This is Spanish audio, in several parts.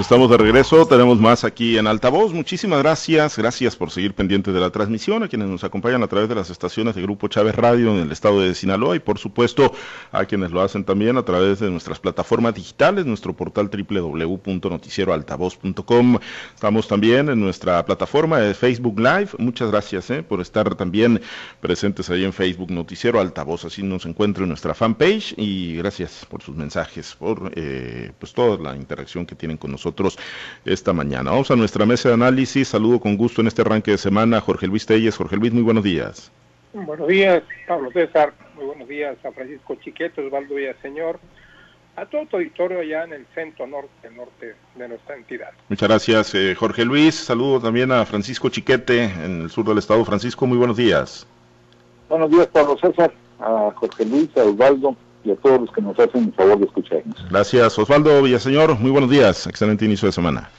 Estamos de regreso, tenemos más aquí en Altavoz. Muchísimas gracias, gracias por seguir pendientes de la transmisión, a quienes nos acompañan a través de las estaciones de Grupo Chávez Radio en el estado de Sinaloa y por supuesto a quienes lo hacen también a través de nuestras plataformas digitales, nuestro portal www.noticieroaltavoz.com. Estamos también en nuestra plataforma de Facebook Live. Muchas gracias eh, por estar también presentes ahí en Facebook Noticiero Altavoz, así nos encuentra en nuestra fanpage y gracias por sus mensajes, por eh, pues toda la interacción que tienen con nosotros nosotros esta mañana. Vamos a nuestra mesa de análisis. Saludo con gusto en este arranque de semana Jorge Luis Telles. Jorge Luis, muy buenos días. Buenos días, Pablo César. Muy buenos días a Francisco Chiquete, Osvaldo Villaseñor, a todo tu auditorio allá en el centro norte, norte de nuestra entidad. Muchas gracias, eh, Jorge Luis. Saludo también a Francisco Chiquete en el sur del estado. Francisco, muy buenos días. Buenos días, Pablo César, a Jorge Luis, a Osvaldo y a todos los que nos hacen el favor de escucharnos. Gracias, Osvaldo Villaseñor. Muy buenos días. Excelente inicio de semana.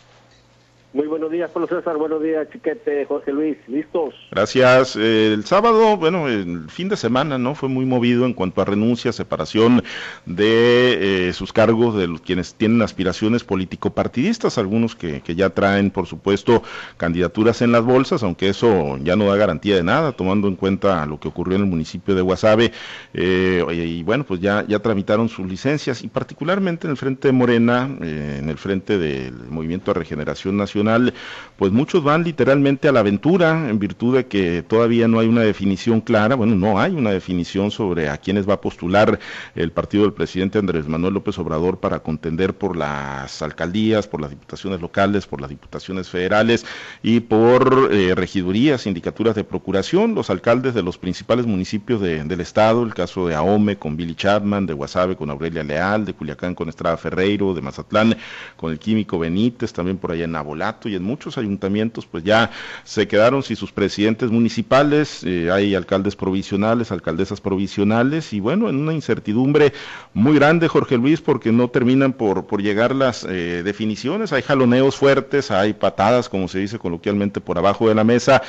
Muy buenos días, Pablo César. Buenos días, Chiquete, Jorge Luis. ¿Listos? Gracias. Eh, el sábado, bueno, el fin de semana, ¿no? Fue muy movido en cuanto a renuncia, separación de eh, sus cargos de los quienes tienen aspiraciones político-partidistas, algunos que, que, ya traen, por supuesto, candidaturas en las bolsas, aunque eso ya no da garantía de nada, tomando en cuenta lo que ocurrió en el municipio de Guasave. Eh, y bueno, pues ya, ya tramitaron sus licencias, y particularmente en el Frente de Morena, en el Frente del Movimiento de Regeneración Nacional, pues muchos van literalmente a la aventura en virtud de que todavía no hay una definición clara, bueno, no hay una definición sobre a quiénes va a postular el partido del presidente Andrés Manuel López Obrador para contender por las alcaldías, por las diputaciones locales, por las diputaciones federales y por eh, regidurías, sindicaturas de procuración, los alcaldes de los principales municipios del estado, el caso de Ahome con Billy Chapman, de Guasave con Aurelia Leal, de Culiacán con Estrada Ferreiro, de Mazatlán con el químico Benítez, también por allá en Y en muchos ayuntamientos pues ya se quedaron sin sus presidentes municipales, eh, hay alcaldes provisionales, alcaldesas provisionales y bueno, en una incertidumbre muy grande Jorge Luis porque no terminan por, por llegar las eh, definiciones, hay jaloneos fuertes, hay patadas como se dice coloquialmente por abajo de la mesa,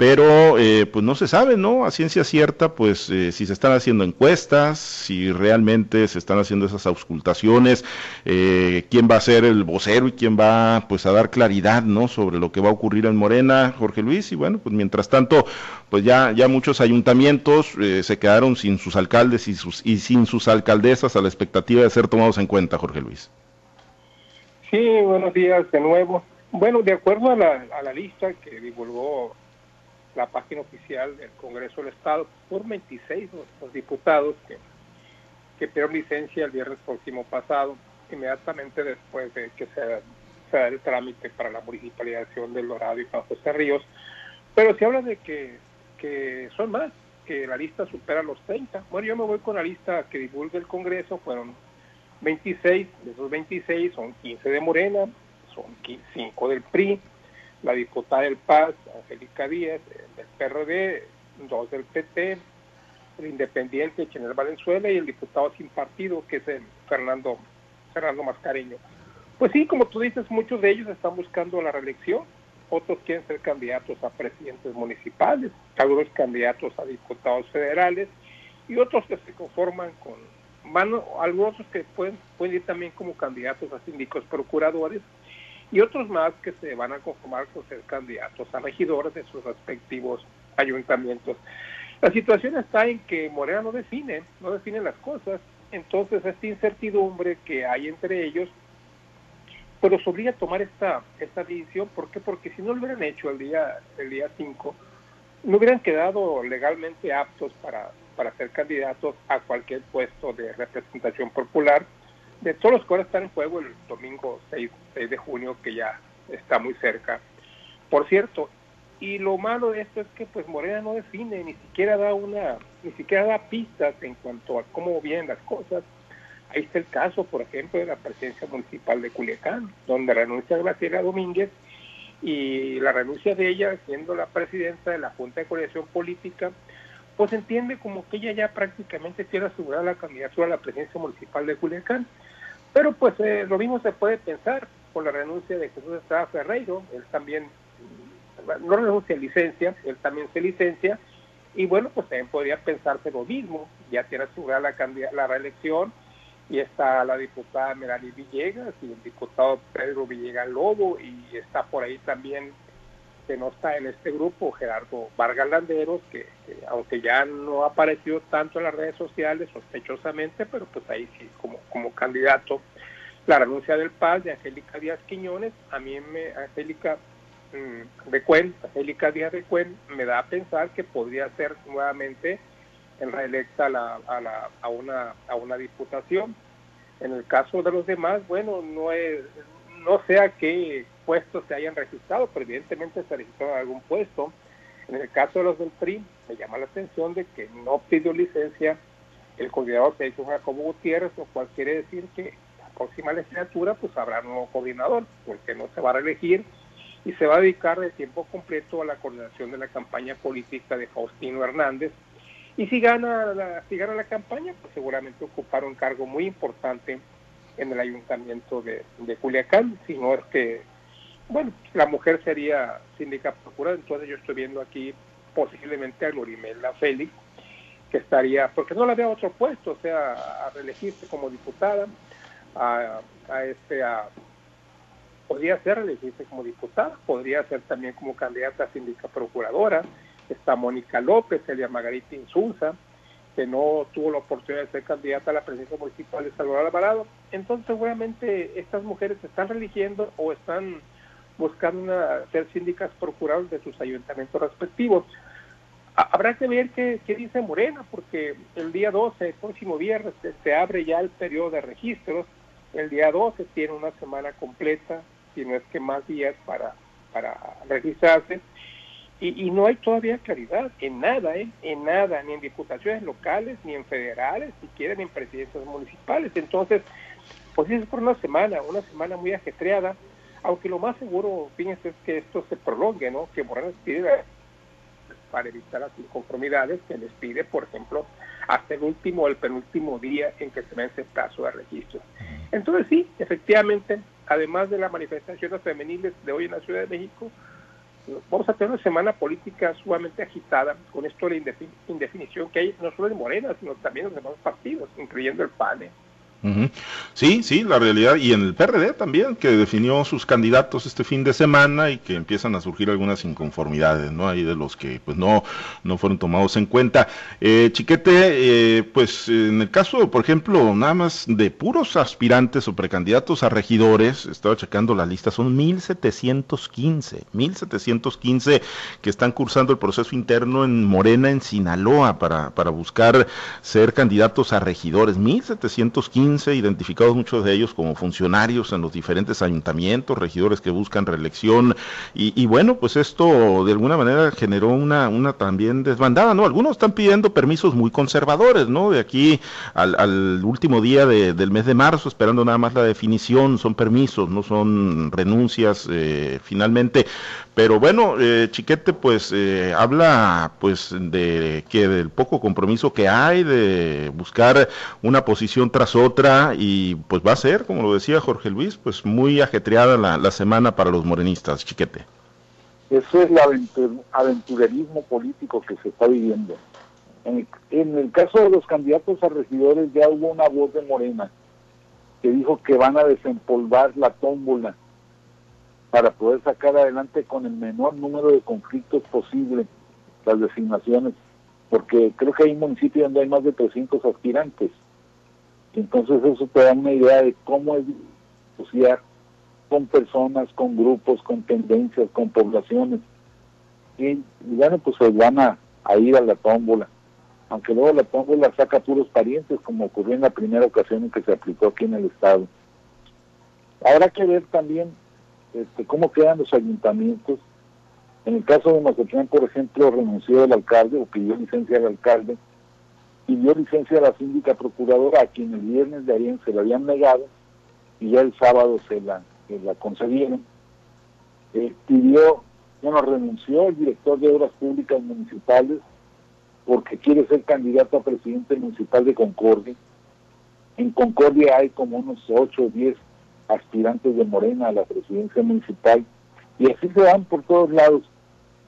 pero eh, pues no se sabe, ¿no? A ciencia cierta, pues eh, si se están haciendo encuestas, si realmente se están haciendo esas auscultaciones, eh, quién va a ser el vocero y quién va pues a dar claridad, ¿no? Sobre lo que va a ocurrir en Morena, Jorge Luis, y bueno, pues mientras tanto, pues ya, ya muchos ayuntamientos se quedaron sin sus alcaldes y, sus, y sin sus alcaldesas a la expectativa de ser tomados en cuenta, Jorge Luis. Sí, buenos días de nuevo. Bueno, de acuerdo a la, a la lista que divulgó la página oficial del Congreso del Estado por 26 los, diputados que, que pidieron licencia el viernes próximo pasado, inmediatamente después de que se, se da el trámite para la municipalización del Dorado y San José Ríos. Pero se habla de que, que son más, que la lista supera los 30. Bueno, yo me voy con la lista que divulga el Congreso, fueron 26, de esos 26 son 15 de Morena, son 5 del PRI, la diputada del Paz, Angélica Díaz, del PRD, dos del PT, el independiente Chenel Valenzuela y el diputado sin partido, que es el Fernando, Fernando Mascareño. Pues sí, como tú dices, muchos de ellos están buscando la reelección, otros quieren ser candidatos a presidentes municipales, algunos candidatos a diputados federales y otros que se conforman con, van, algunos que pueden, pueden ir también como candidatos a síndicos procuradores y otros más que se van a conformar con ser candidatos a regidores de sus respectivos ayuntamientos. La situación está en que Morena no define, no define las cosas, entonces esta incertidumbre que hay entre ellos, pues los obliga a tomar esta, esta decisión, ¿por qué? Porque si no lo hubieran hecho el día el día 5, no hubieran quedado legalmente aptos para, para ser candidatos a cualquier puesto de representación popular, de todos los que están en juego el domingo 6, de junio, que ya está muy cerca. Por cierto, y lo malo de esto es que pues Morena no define, ni siquiera da una, ni siquiera da pistas en cuanto a cómo vienen las cosas. Ahí está el caso, por ejemplo, de la presidencia municipal de Culiacán, donde renuncia Graciela Domínguez y la renuncia de ella, siendo la presidenta de la Junta de Coordinación Política, pues entiende como que ella ya prácticamente tiene asegurada la candidatura a la presidencia municipal de Culiacán. Pero pues eh, lo mismo se puede pensar por la renuncia de Jesús Estrada Ferreiro, él también no renuncia a licencia, él también se licencia, y bueno, pues también podría pensarse lo mismo, ya tiene asegurada la, la reelección, y está la diputada Melanie Villegas y el diputado Pedro Villegas Lobo. Y está por ahí también que no está en este grupo Gerardo Vargas Landeros que, aunque ya no ha aparecido tanto en las redes sociales sospechosamente pero pues ahí sí como como candidato la renuncia del Paz de Angélica Díaz Quiñones a mí me Angélica mm, de Cuen, Angélica Díaz de Cuen me da a pensar que podría ser nuevamente en reelecta a, la, a, la, a, una, a una diputación. En el caso de los demás, bueno, no es, no sé a qué puestos se hayan registrado, pero evidentemente se registró algún puesto. En el caso de los del PRI, me llama la atención de que no pidió licencia el coordinador que hizo Jacobo Gutiérrez, lo cual quiere decir que la próxima legislatura pues habrá un nuevo coordinador, porque no se va a reelegir y se va a dedicar de tiempo completo a la coordinación de la campaña política de Faustino Hernández, y si gana la, si gana la campaña, pues seguramente ocupar un cargo muy importante en el ayuntamiento de, de Culiacán, si no es que, bueno, la mujer sería síndica procurada, entonces yo estoy viendo aquí posiblemente a Glorimela Félix, que estaría, porque no la veo a otro puesto, o sea, a reelegirse como diputada, a, este, a, podría ser reelegirse como diputada, podría ser también como candidata a síndica procuradora, está Mónica López, Elia Margarita Insulza, que no tuvo la oportunidad de ser candidata a la presidencia municipal de Salvador Alvarado. Entonces, seguramente estas mujeres están religiendo o están buscando una, ser síndicas procuradas de sus ayuntamientos respectivos. Habrá que ver qué, dice Morena, porque el día 12, el próximo viernes, se, abre ya el periodo de registros. El día 12 tiene una semana completa, si no es que más días para, para registrarse y, no hay todavía claridad en nada, ¿eh? en nada, ni en diputaciones locales, ni en federales, si quieren en presidencias municipales. Entonces, pues es por una semana, una semana muy ajetreada, aunque lo más seguro, fíjense, es que esto se prolongue, ¿no? Que Morales pide para evitar las inconformidades que les pide, por ejemplo, hasta el último o el penúltimo día en que se vence el plazo de registro. Entonces sí, efectivamente, además de las manifestaciones femeniles de hoy en la Ciudad de México, vamos a tener una semana política sumamente agitada con esto de la indefinición que hay no solo en Morena, sino también en los demás partidos, incluyendo el PAN. Sí, sí, la realidad, y en el PRD también, que definió sus candidatos este fin de semana y que empiezan a surgir algunas inconformidades, ¿no? Hay de los que pues no, no fueron tomados en cuenta. Eh, Chiquete, eh, pues en el caso, por ejemplo, nada más de puros aspirantes o precandidatos a regidores, estaba checando la lista, son 1715, 1715 que están cursando el proceso interno en Morena, en Sinaloa, para, para buscar ser candidatos a regidores, 1715 identificados muchos de ellos como funcionarios en los diferentes ayuntamientos, regidores que buscan reelección, y, bueno, pues esto de alguna manera generó una, también desbandada, ¿no? Algunos están pidiendo permisos muy conservadores, ¿no? De aquí al, último día del mes de marzo, esperando nada más la definición, son permisos, no son renuncias eh, finalmente, pero bueno, eh, Chiquete pues eh, habla pues de que del poco compromiso que hay de buscar una posición tras otra y pues va a ser, como lo decía Jorge Luis, pues muy ajetreada la, semana para los morenistas, Chiquete. Eso es el aventurerismo político que se está viviendo. En en el caso de los candidatos a regidores ya hubo una voz de Morena que dijo que van a desempolvar la tómbola para poder sacar adelante con el menor número de conflictos posible las designaciones, porque creo que hay un municipio donde hay más de 300 aspirantes. Entonces eso te da una idea de cómo es asociar con personas, con grupos, con tendencias, con poblaciones. Y, bueno, pues se van a, a ir a la tómbola. Aunque luego la tómbola saca puros parientes, como ocurrió en la primera ocasión en que se aplicó aquí en el Estado. Habrá que ver también este, cómo quedan los ayuntamientos. En el caso de Mazatlán, por ejemplo, renunció el alcalde o pidió licencia al alcalde, pidió licencia a la síndica procuradora, a quien el viernes de ayer se la habían negado y ya el sábado se la, la concedieron. Eh, pidió, bueno, renunció el director de Obras Públicas Municipales porque quiere ser candidato a presidente municipal de Concordia. En Concordia hay como unos 8 o 10 aspirantes de Morena a la presidencia municipal y así se van por todos lados.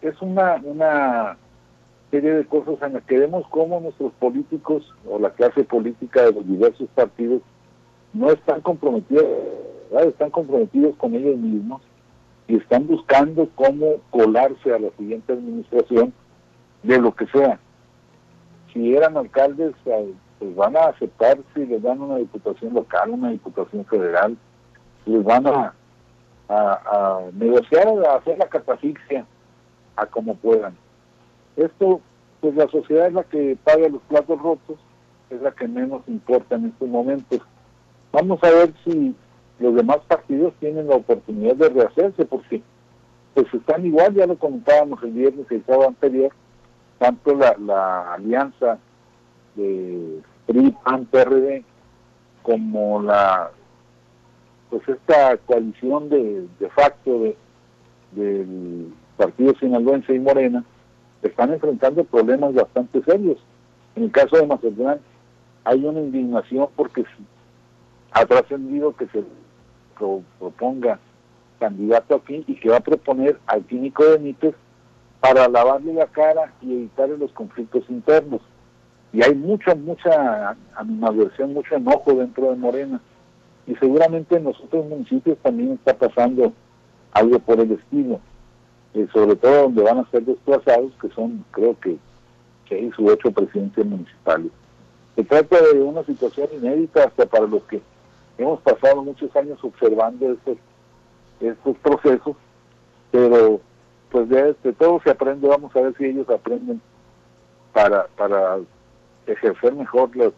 Es una, una serie de cosas en las que vemos cómo nuestros políticos o la clase política de los diversos partidos no están comprometidos, están comprometidos con ellos mismos y están buscando cómo colarse a la siguiente administración de lo que sea. Si eran alcaldes, eh, pues van a aceptar si les dan una diputación local, una diputación federal, les van a, a, negociar, a hacer la catafixia a como puedan. Esto, pues la sociedad es la que paga los platos rotos, es la que menos importa en estos momentos. Vamos a ver si los demás partidos tienen la oportunidad de rehacerse, porque pues están igual, ya lo comentábamos el viernes y el sábado anterior, tanto la, la alianza de PRI, PAN, PRD, como la pues esta coalición de, de facto de, del Partido Sinaloense y Morena están enfrentando problemas bastante serios. En el caso de Mazatlán hay una indignación porque ha trascendido que se proponga candidato aquí y que va a proponer al químico Benítez para lavarle la cara y evitar los conflictos internos. Y hay mucha, mucha animadversión, mucho enojo dentro de Morena. Y seguramente en los otros municipios también está pasando algo por el estilo. Eh, sobre todo donde van a ser desplazados, que son creo que seis u ocho presidencias municipales. Se trata de una situación inédita hasta para los que hemos pasado muchos años observando estos, estos procesos, pero pues de, este, todo se aprende, vamos a ver si ellos aprenden para, para ejercer mejor los,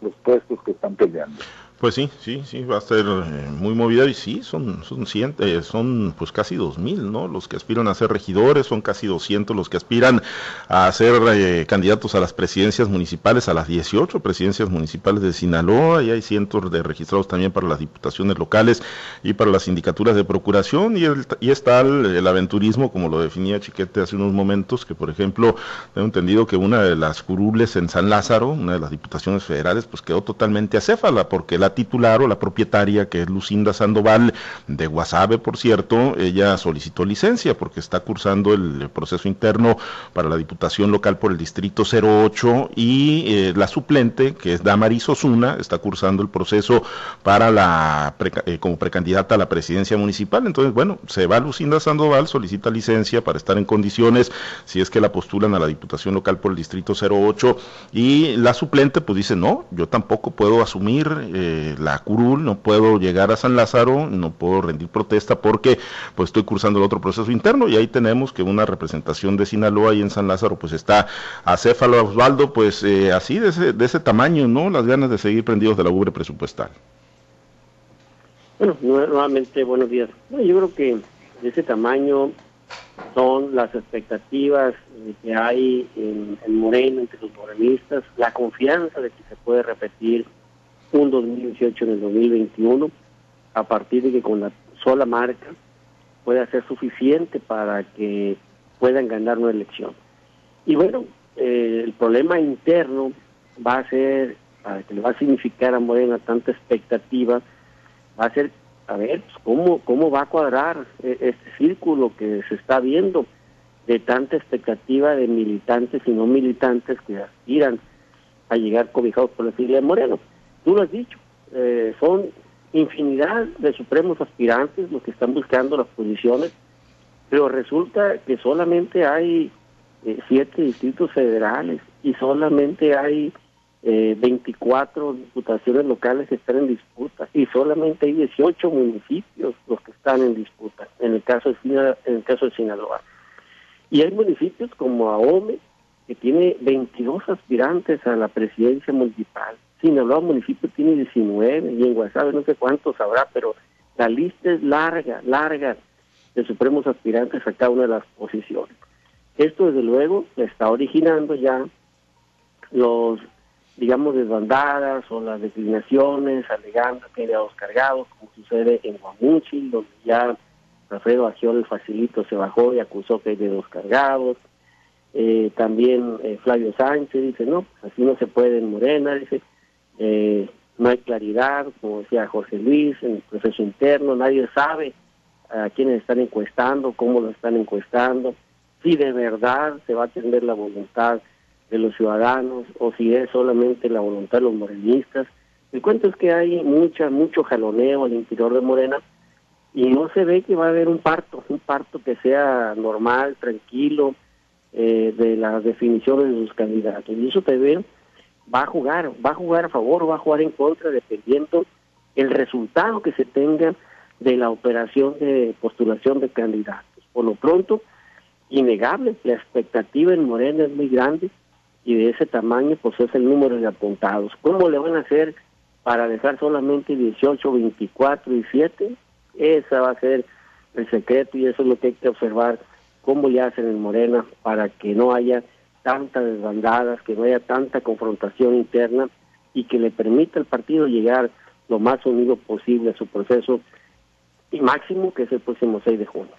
los puestos que están peleando. Pues sí, sí, sí, va a ser eh, muy movida y sí, son, son, eh, son pues casi dos mil, ¿no? Los que aspiran a ser regidores, son casi 200 los que aspiran a ser eh, candidatos a las presidencias municipales, a las 18 presidencias municipales de Sinaloa, y hay cientos de registrados también para las diputaciones locales y para las sindicaturas de procuración, y, el, y está el, aventurismo, como lo definía Chiquete hace unos momentos, que por ejemplo, tengo entendido que una de las curules en San Lázaro, una de las diputaciones federales, pues quedó totalmente acéfala, porque la titular o la propietaria, que es Lucinda Sandoval, de Guasave, por cierto, ella solicitó licencia porque está cursando el proceso interno para la Diputación Local por el Distrito 08 y eh, la suplente, que es Damaris Osuna, está cursando el proceso para la eh, como precandidata a la presidencia municipal. Entonces, bueno, se va Lucinda Sandoval, solicita licencia para estar en condiciones, si es que la postulan a la Diputación Local por el Distrito 08 y la suplente pues dice, no, yo tampoco puedo asumir eh, la curul, no puedo llegar a San Lázaro, no puedo rendir protesta porque pues estoy cursando el otro proceso interno y ahí tenemos que una representación de Sinaloa y en San Lázaro pues está acéfalo Osvaldo pues eh, así de ese, de ese tamaño, ¿no? Las ganas de seguir prendidos de la ubre presupuestal. Bueno, nuevamente buenos días. yo creo que de ese tamaño son las expectativas que hay en, en Moreno entre los morenistas, la confianza de que se puede repetir un 2018 en el 2021, a partir de que con la sola marca pueda ser suficiente para que puedan ganar una elección. Y bueno, eh, el problema interno va a ser, que le va a significar a Morena tanta expectativa, va a ser, a ver, pues, ¿cómo, cómo va a cuadrar eh, este círculo que se está viendo de tanta expectativa de militantes y no militantes que aspiran a llegar cobijados por la filia de Moreno tú lo has dicho, eh, son infinidad de supremos aspirantes los que están buscando las posiciones, pero resulta que solamente hay eh, siete distritos federales y solamente hay eh, 24 diputaciones locales que están en disputa y solamente hay 18 municipios los que están en disputa en el caso de en el caso de Sinaloa. Y hay municipios como Ahome que tiene 22 aspirantes a la presidencia municipal Sinaloa municipio tiene 19 y en Guasave no sé cuántos habrá, pero la lista es larga, larga de supremos aspirantes a cada una de las posiciones. Esto desde luego está originando ya los, digamos, desbandadas o las declinaciones alegando que hay dedos cargados, como sucede en Guamuchi, donde ya Alfredo Agiol el facilito se bajó y acusó que hay dedos cargados. Eh, también eh, Flavio Sánchez dice, no, así no se puede en Morena, dice, eh, no hay claridad, como decía José Luis, en el proceso interno, nadie sabe a quiénes están encuestando, cómo lo están encuestando, si de verdad se va a atender la voluntad de los ciudadanos o si es solamente la voluntad de los morenistas. El cuento es que hay mucha, mucho jaloneo al interior de Morena y no se ve que va a haber un parto, un parto que sea normal, tranquilo, eh, de las definiciones de sus candidatos. Y eso te ve, va a jugar, va a jugar a favor o va a jugar en contra, dependiendo el resultado que se tenga de la operación de postulación de candidatos. Por lo pronto, innegable, la expectativa en Morena es muy grande y de ese tamaño pues es el número de apuntados. ¿Cómo le van a hacer para dejar solamente 18, 24 y 7? Esa va a ser el secreto y eso es lo que hay que observar, cómo le hacen en Morena para que no haya tantas desbandadas, que no haya tanta confrontación interna y que le permita al partido llegar lo más unido posible a su proceso y máximo que es el próximo 6 de junio.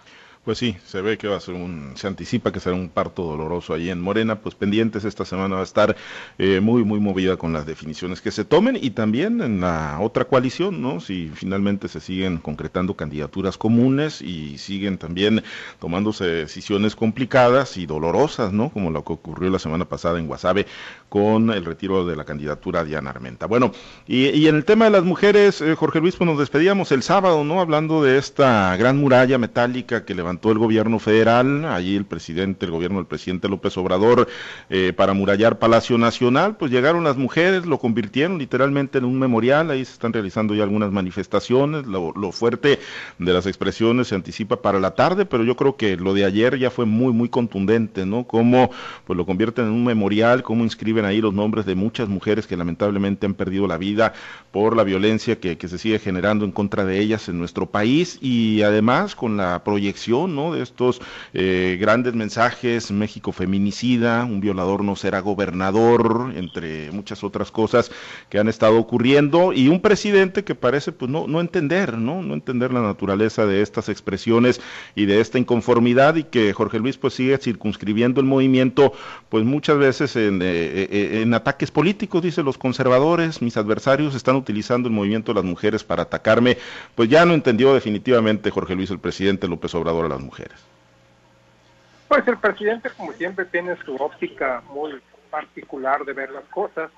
Pues sí, se ve que va a ser un, se anticipa que será un parto doloroso ahí en Morena, pues pendientes esta semana va a estar eh, muy, muy movida con las definiciones que se tomen y también en la otra coalición, ¿no? Si finalmente se siguen concretando candidaturas comunes y siguen también tomándose decisiones complicadas y dolorosas, ¿no? Como lo que ocurrió la semana pasada en Guasave con el retiro de la candidatura Diana Armenta. Bueno, y, en el tema de las mujeres, eh, Jorge Luis, pues nos despedíamos el sábado, ¿no? Hablando de esta gran muralla metálica que levantó levantó el gobierno federal, allí el presidente, el gobierno del presidente López Obrador, eh, para murallar Palacio Nacional, pues llegaron las mujeres, lo convirtieron literalmente en un memorial, ahí se están realizando ya algunas manifestaciones, lo, fuerte de las expresiones se anticipa para la tarde, pero yo creo que lo de ayer ya fue muy, muy contundente, ¿no? Cómo pues lo convierten en un memorial, cómo inscriben ahí los nombres de muchas mujeres que lamentablemente han perdido la vida por la violencia que, que se sigue generando en contra de ellas en nuestro país y además con la proyección ¿no? De estos eh, grandes mensajes, México feminicida, un violador no será gobernador, entre muchas otras cosas que han estado ocurriendo, y un presidente que parece pues no, no entender, ¿no? No entender la naturaleza de estas expresiones y de esta inconformidad, y que Jorge Luis pues sigue circunscribiendo el movimiento, pues muchas veces en, eh, eh, en ataques políticos, dice los conservadores, mis adversarios están utilizando el movimiento de las mujeres para atacarme, pues ya no entendió definitivamente Jorge Luis el presidente López Obrador las mujeres? Pues el presidente, como siempre, tiene su óptica muy particular de ver las cosas.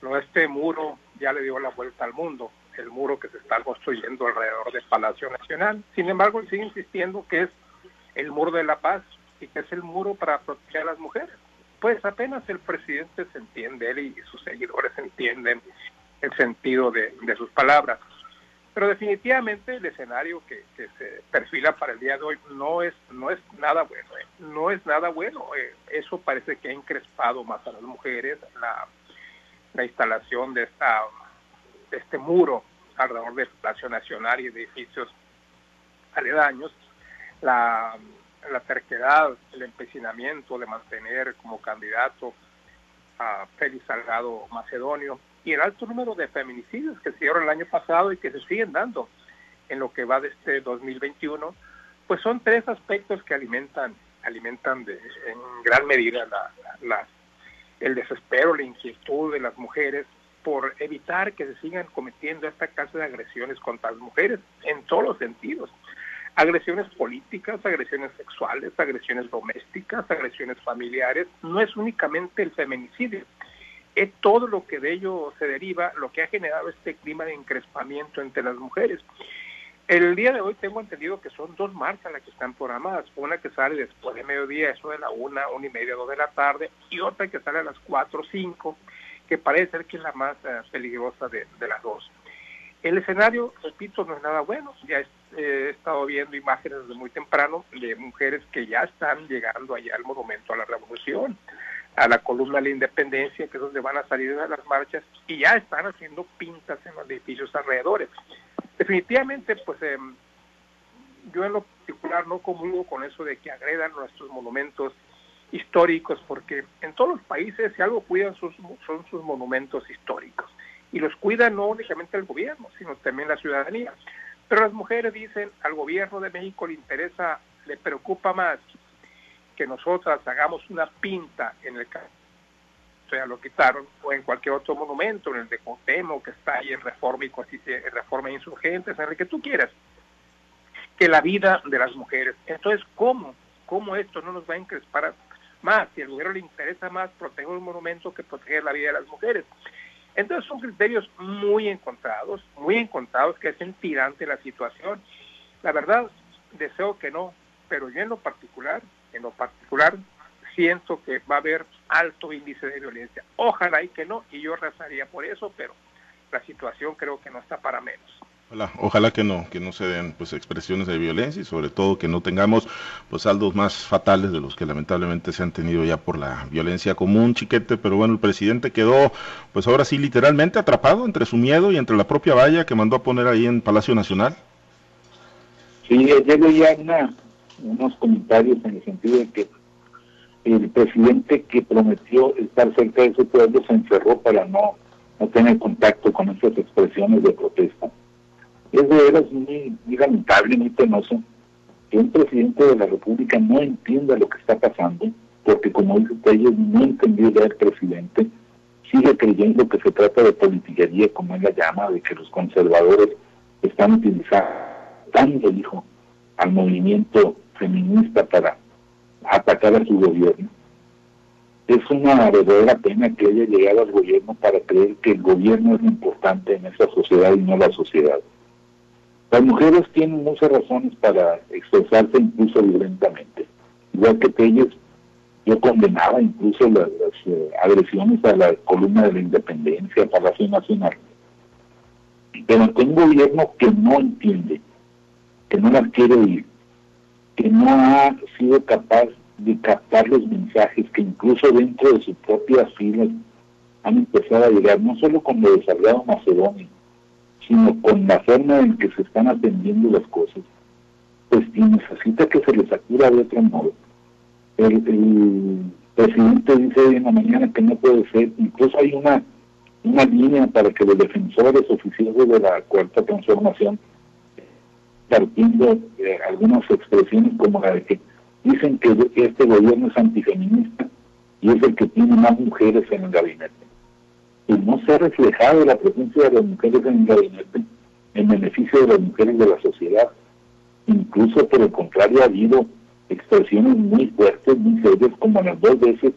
No, este muro ya le dio la vuelta al mundo, el muro que se está construyendo alrededor del Palacio Nacional. Sin embargo, él sigue insistiendo que es el muro de la paz y que es el muro para proteger a las mujeres. Pues apenas el presidente se entiende, él y sus seguidores entienden el sentido de sus palabras. Pero definitivamente el escenario que, se perfila para el día de hoy no es, no es nada bueno. Eh. No es nada bueno. Eh. eso parece que ha encrespado más a las mujeres la, la instalación de, esta, de este muro alrededor del Palacio Nacional y edificios aledaños. La, la terquedad, el empecinamiento de mantener como candidato a Félix Salgado Macedonio y el alto número de feminicidios que se dieron el año pasado y que se siguen dando en lo que va de este 2021, pues son tres aspectos que alimentan alimentan de, en gran medida la, el desespero, la inquietud de las mujeres por evitar que se sigan cometiendo esta clase de agresiones contra las mujeres en todos los sentidos. Agresiones políticas, agresiones sexuales, agresiones domésticas, agresiones familiares. No es únicamente el feminicidio, es todo lo que de ello se deriva, lo que ha generado este clima de encrespamiento entre las mujeres. El día de hoy tengo entendido que son dos marchas las que están programadas, una que sale después de mediodía, eso de la una, una y media, dos de la tarde, y otra que sale a las cuatro, cinco, que parece ser que es la más eh, peligrosa de, las dos. El escenario, repito, no es nada bueno. Ya eh, he estado viendo imágenes desde muy temprano de mujeres que ya están llegando allá al monumento a la revolución a la columna de la independencia, que es donde van a salir de las marchas, y ya están haciendo pintas en los edificios alrededores. Definitivamente, pues em, yo en lo particular no comulgo con eso de que agredan nuestros monumentos históricos, porque en todos los países si algo cuidan sus, son sus monumentos históricos. Y los cuida no únicamente el gobierno, sino también la ciudadanía. Pero las mujeres dicen, al gobierno de México le interesa, le preocupa más que nosotras hagamos una pinta en el o sea, lo quitaron, o en cualquier otro monumento, en el de Cotemo, que está ahí en Reforma y en Reforma Insurgentes, en el que tú quieras, que la vida de las mujeres. Entonces, ¿cómo? ¿Cómo esto no nos va a encrespar más? Si al gobierno le interesa más proteger un monumento que proteger la vida de las mujeres. Entonces son criterios muy encontrados, muy encontrados que hacen tirante la situación. La verdad, deseo que no, pero yo en lo particular, en lo particular, siento que va a haber alto índice de violencia. Ojalá y que no, y yo rezaría por eso, pero la situación creo que no está para menos. Ojalá, ojalá que no, que no se den pues expresiones de violencia y sobre todo que no tengamos pues saldos más fatales de los que lamentablemente se han tenido ya por la violencia común, chiquete, pero bueno, el presidente quedó pues ahora sí literalmente atrapado entre su miedo y entre la propia valla que mandó a poner ahí en Palacio Nacional. Sí, llego ya unos comentarios en el sentido de que el presidente que prometió estar cerca de su pueblo se encerró para no, no tener contacto con esas expresiones de protesta. Es de veras muy, lamentable, muy penoso que un presidente de la República no entienda lo que está pasando, porque como dice ellos no entendió ya el presidente, sigue creyendo que se trata de politiquería, como él la llama, de que los conservadores están utilizando, dijo, al movimiento feminista para atacar a su gobierno. Es una verdadera pena que haya llegado al gobierno para creer que el gobierno es lo importante en esa sociedad y no la sociedad. Las mujeres tienen muchas razones para expresarse incluso violentamente. Igual que ellos, yo condenaba incluso las, eh, agresiones a la columna de la independencia, a Palacio Nacional. Pero que un gobierno que no entiende, que no las quiere oír, que no ha sido capaz de captar los mensajes que incluso dentro de sus propias filas han empezado a llegar, no solo con lo de Salgado Macedonio, sino con la forma en que se están atendiendo las cosas, pues necesita que se les acuda de otro modo. El, presidente dice en la mañana que no puede ser, incluso hay una, una línea para que los defensores oficiales de la cuarta transformación partiendo de algunas expresiones como la de que dicen que este gobierno es antifeminista y es el que tiene más mujeres en el gabinete. Y no se ha reflejado la presencia de las mujeres en el gabinete en beneficio de las mujeres de la sociedad. Incluso por el contrario ha habido expresiones muy fuertes, muy serias, como las dos veces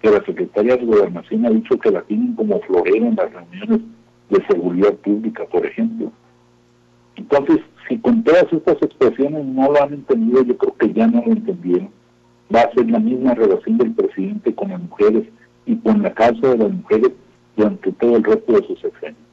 que la secretaria de Gobernación ha dicho que la tienen como florero en las reuniones de seguridad pública, por ejemplo. Entonces, si con todas estas expresiones no lo han entendido, yo creo que ya no lo entendieron. Va a ser la misma relación del presidente con las mujeres y con la causa de las mujeres durante todo el resto de su sexenio.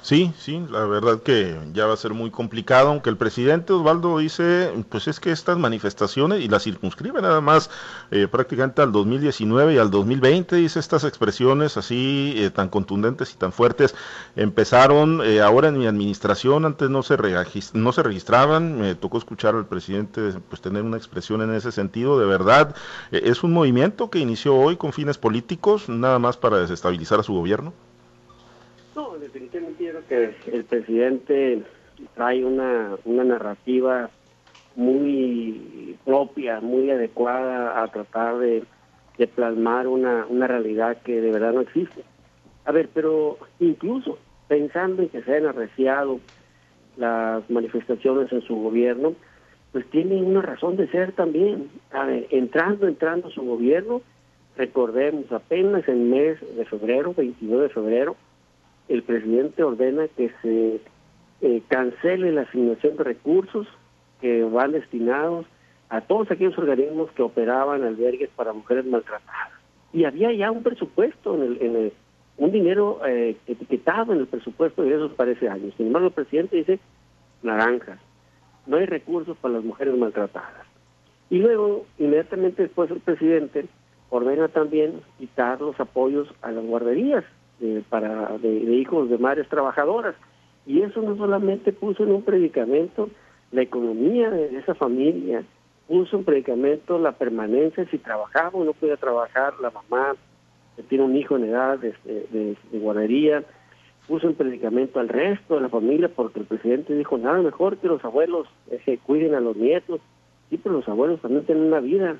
Sí, sí, la verdad que ya va a ser muy complicado, aunque el presidente Osvaldo dice, pues es que estas manifestaciones, y las circunscribe nada más eh, prácticamente al 2019 y al 2020, dice estas expresiones así eh, tan contundentes y tan fuertes, empezaron eh, ahora en mi administración, antes no se, no se registraban, me tocó escuchar al presidente pues tener una expresión en ese sentido, de verdad, es un movimiento que inició hoy con fines políticos, nada más para desestabilizar a su gobierno. No, definitivamente creo que el presidente trae una, una narrativa muy propia, muy adecuada a tratar de, plasmar una, una realidad que de verdad no existe. A ver, pero incluso pensando en que se hayan arreciado las manifestaciones en su gobierno, pues tiene una razón de ser también. A ver, entrando, entrando su gobierno, recordemos apenas el mes de febrero, 29 de febrero, el presidente ordena que se eh, cancele la asignación de recursos que van destinados a todos aquellos organismos que operaban albergues para mujeres maltratadas. Y había ya un presupuesto, en el, en un dinero eh, etiquetado en el presupuesto de esos para ese año. Sin embargo, el presidente dice naranjas, no hay recursos para las mujeres maltratadas. Y luego, inmediatamente después, el presidente ordena también quitar los apoyos a las guarderías para de, hijos de madres trabajadoras. Y eso no solamente puso en un predicamento la economía de esa familia, puso en predicamento la permanencia, si trabajaba o no podía trabajar la mamá, que tiene un hijo en edad de, de, guardería, puso en predicamento al resto de la familia porque el presidente dijo, nada mejor que los abuelos eh, cuiden a los nietos. Sí, pero los abuelos también tienen una vida,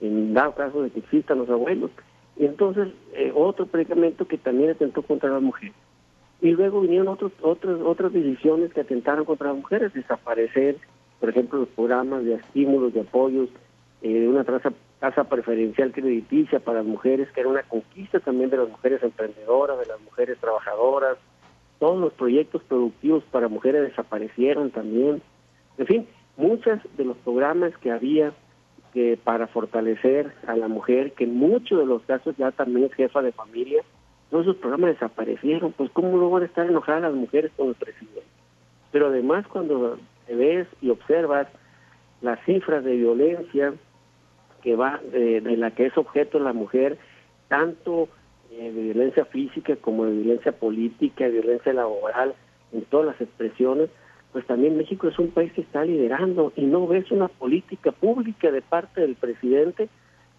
en dado caso de que existan los abuelos. Y entonces, eh, otro predicamento que también atentó contra la mujer. Y luego vinieron otros, otras, otras decisiones que atentaron contra las mujeres, desaparecer, por ejemplo, los programas de estímulos, de apoyos, eh, una tasa tasa preferencial crediticia para las mujeres, que era una conquista también de las mujeres emprendedoras, de las mujeres trabajadoras, todos los proyectos productivos para mujeres desaparecieron también. En fin, muchos de los programas que había que para fortalecer a la mujer, que en muchos de los casos ya también es jefa de familia, todos esos programas desaparecieron. Pues cómo no van a estar enojadas las mujeres con el presidente. Pero además cuando te ves y observas las cifras de violencia que va de, la que es objeto la mujer, tanto eh, de violencia física como de violencia política, violencia laboral, en todas las expresiones, pues también México es un país que está liderando y no ves una política pública de parte del presidente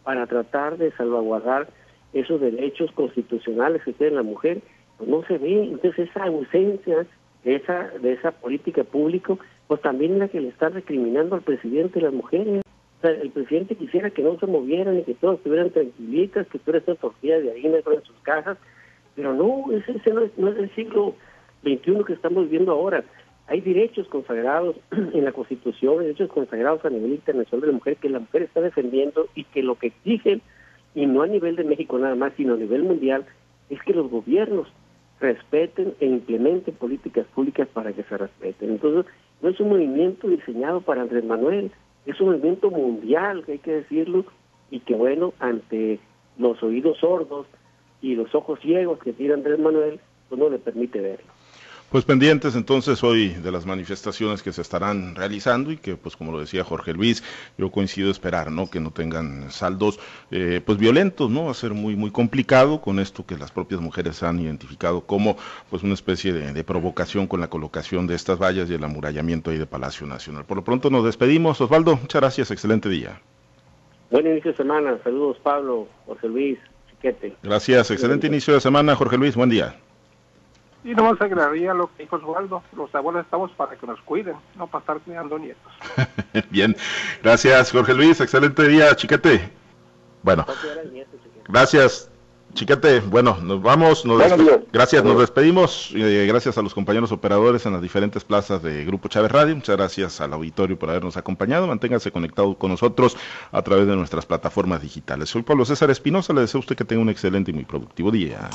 para tratar de salvaguardar esos derechos constitucionales que tiene la mujer, pues no se ve. Entonces esa ausencia de esa, de esa política pública, pues también es la que le está recriminando al presidente y las mujeres. O sea, el presidente quisiera que no se movieran y que todos estuvieran tranquilitas, que todas estas tortillas de harina en sus casas, pero no, ese, no, es, no es el siglo XXI que estamos viviendo ahora. Hay derechos consagrados en la Constitución, derechos consagrados a nivel internacional de la mujer que la mujer está defendiendo y que lo que exigen, y no a nivel de México nada más, sino a nivel mundial, es que los gobiernos respeten e implementen políticas públicas para que se respeten. Entonces, no es un movimiento diseñado para Andrés Manuel, es un movimiento mundial, que hay que decirlo, y que bueno, ante los oídos sordos y los ojos ciegos que tiene Andrés Manuel, pues no le permite verlo. Pues pendientes entonces hoy de las manifestaciones que se estarán realizando y que pues como lo decía Jorge Luis, yo coincido esperar, ¿no? Que no tengan saldos eh, pues violentos, ¿no? Va a ser muy muy complicado con esto que las propias mujeres han identificado como pues una especie de, de provocación con la colocación de estas vallas y el amurallamiento ahí de Palacio Nacional. Por lo pronto nos despedimos. Osvaldo, muchas gracias, excelente día. Buen inicio de semana, saludos Pablo, Jorge Luis, Chiquete. Gracias, excelente inicio de semana, Jorge Luis, buen día. Y no más agregaría lo que dijo Osvaldo, los abuelos estamos para que nos cuiden, no para estar cuidando nietos. Bien, gracias Jorge Luis, excelente día, chiquete. Bueno, gracias, chiquete. Bueno, nos vamos, nos gracias, nos despedimos. Eh, gracias a los compañeros operadores en las diferentes plazas de Grupo Chávez Radio. Muchas gracias al auditorio por habernos acompañado. Manténgase conectado con nosotros a través de nuestras plataformas digitales. Soy Pablo César Espinosa, le deseo a usted que tenga un excelente y muy productivo día.